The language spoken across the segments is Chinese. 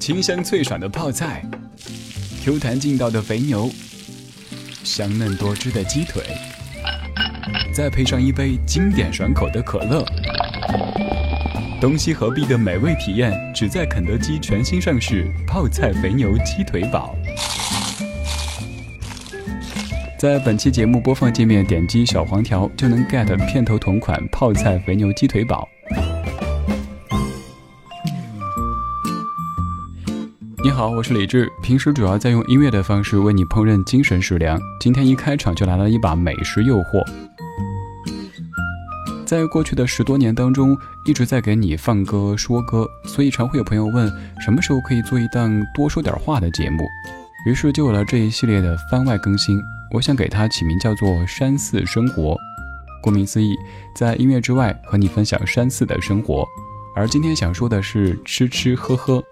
清香脆爽的泡菜，Q 弹劲道的肥牛，香嫩多汁的鸡腿，再配上一杯经典爽口的可乐，东西合璧的美味体验，只在肯德基全新上市泡菜肥牛鸡腿堡。在本期节目播放界面点击小黄条，就能 get 片头同款泡菜肥牛鸡腿堡。你好，我是李志，平时主要在用音乐的方式为你烹饪精神食粮。今天一开场就来了一把美食诱惑。在过去的十多年当中，一直在给你放歌说歌，所以常会有朋友问，什么时候可以做一档多说点话的节目？于是就有了这一系列的番外更新。我想给它起名叫做“山寺生活”，顾名思义，在音乐之外和你分享山寺的生活。而今天想说的是吃吃喝喝。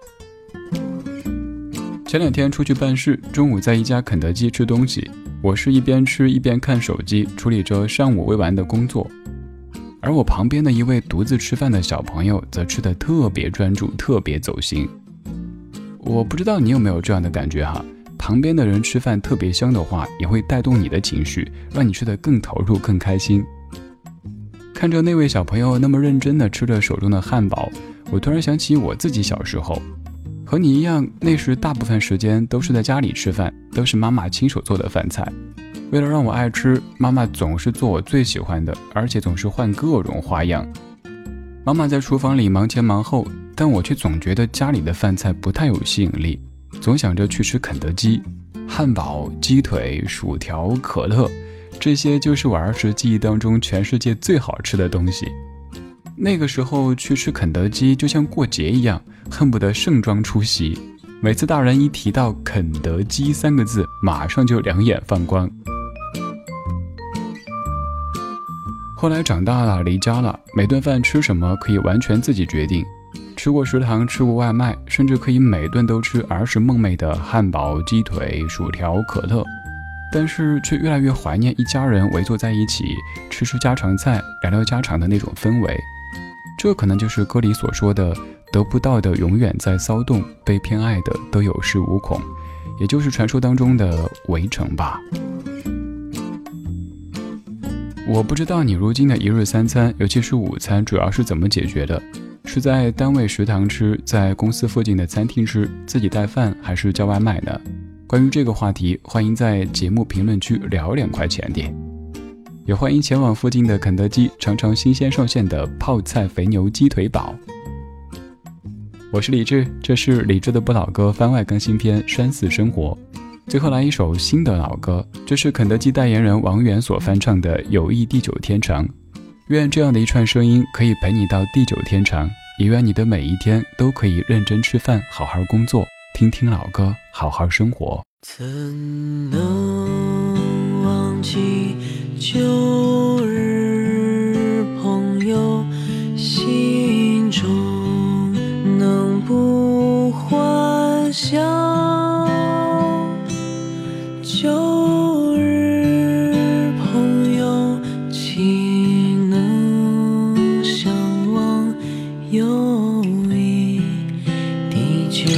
前两天出去办事，中午在一家肯德基吃东西，我是一边吃一边看手机，处理着上午未完的工作。而我旁边的一位独自吃饭的小朋友，则吃得特别专注，特别走心。我不知道你有没有这样的感觉哈？旁边的人吃饭特别香的话，也会带动你的情绪，让你吃得更投入、更开心。看着那位小朋友那么认真地吃着手中的汉堡，我突然想起我自己小时候，和你一样，那时大部分时间都是在家里吃饭，都是妈妈亲手做的饭菜。为了让我爱吃，妈妈总是做我最喜欢的，而且总是换各种花样。妈妈在厨房里忙前忙后，但我却总觉得家里的饭菜不太有吸引力。总想着去吃肯德基，汉堡、鸡腿、薯条、可乐，这些就是我儿时记忆当中全世界最好吃的东西。那个时候去吃肯德基就像过节一样，恨不得盛装出席。每次大人一提到肯德基三个字，马上就两眼放光。后来长大了，离家了，每顿饭吃什么可以完全自己决定。吃过食堂，吃过外卖，甚至可以每顿都吃儿时梦寐的汉堡、鸡腿、薯条、可乐，但是却越来越怀念一家人围坐在一起吃吃家常菜、聊聊家常的那种氛围。这可能就是歌里所说的“得不到的永远在骚动，被偏爱的都有恃无恐”，也就是传说当中的围城吧。我不知道你如今的一日三餐，尤其是午餐，主要是怎么解决的？是在单位食堂吃，在公司附近的餐厅吃，自己带饭还是叫外卖呢？关于这个话题，欢迎在节目评论区聊两块钱点，也欢迎前往附近的肯德基尝尝新鲜上线的泡菜肥牛鸡腿堡。我是李志，这是李志的不老歌番外更新篇《山寺生活》。最后来一首新的老歌，这是肯德基代言人王源所翻唱的《友谊地久天长》。愿这样的一串声音可以陪你到地久天长，也愿你的每一天都可以认真吃饭，好好工作，听听老歌，好好生活。怎能忘记旧地久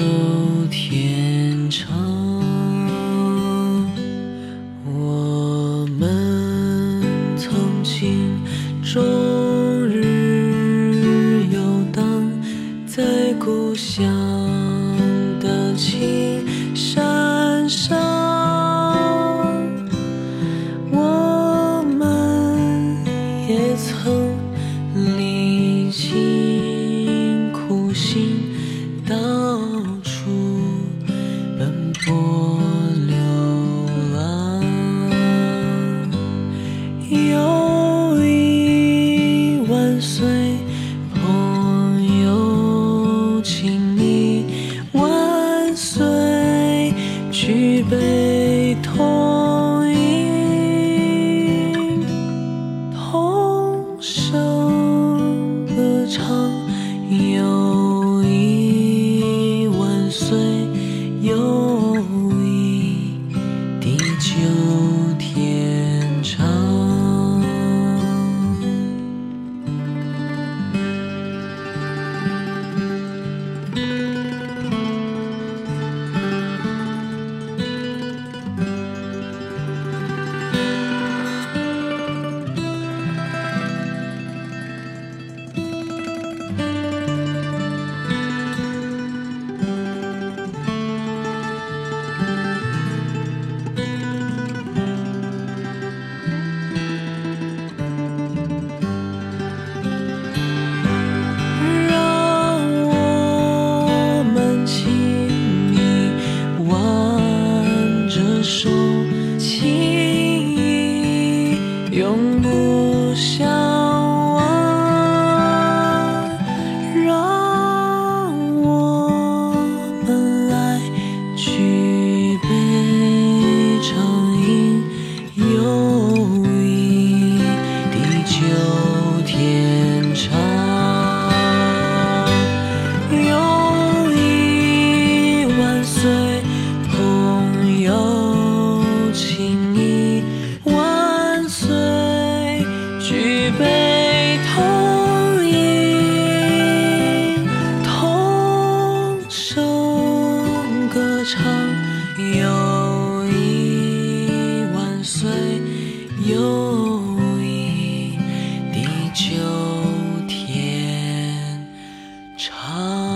天长，我们曾经终日游荡在故乡的青山上。我们也曾离心。友谊万岁，朋友请你万岁，举杯同饮，同声歌唱，友谊万岁，友谊地久。永不相声歌唱友谊万岁友谊地久天长。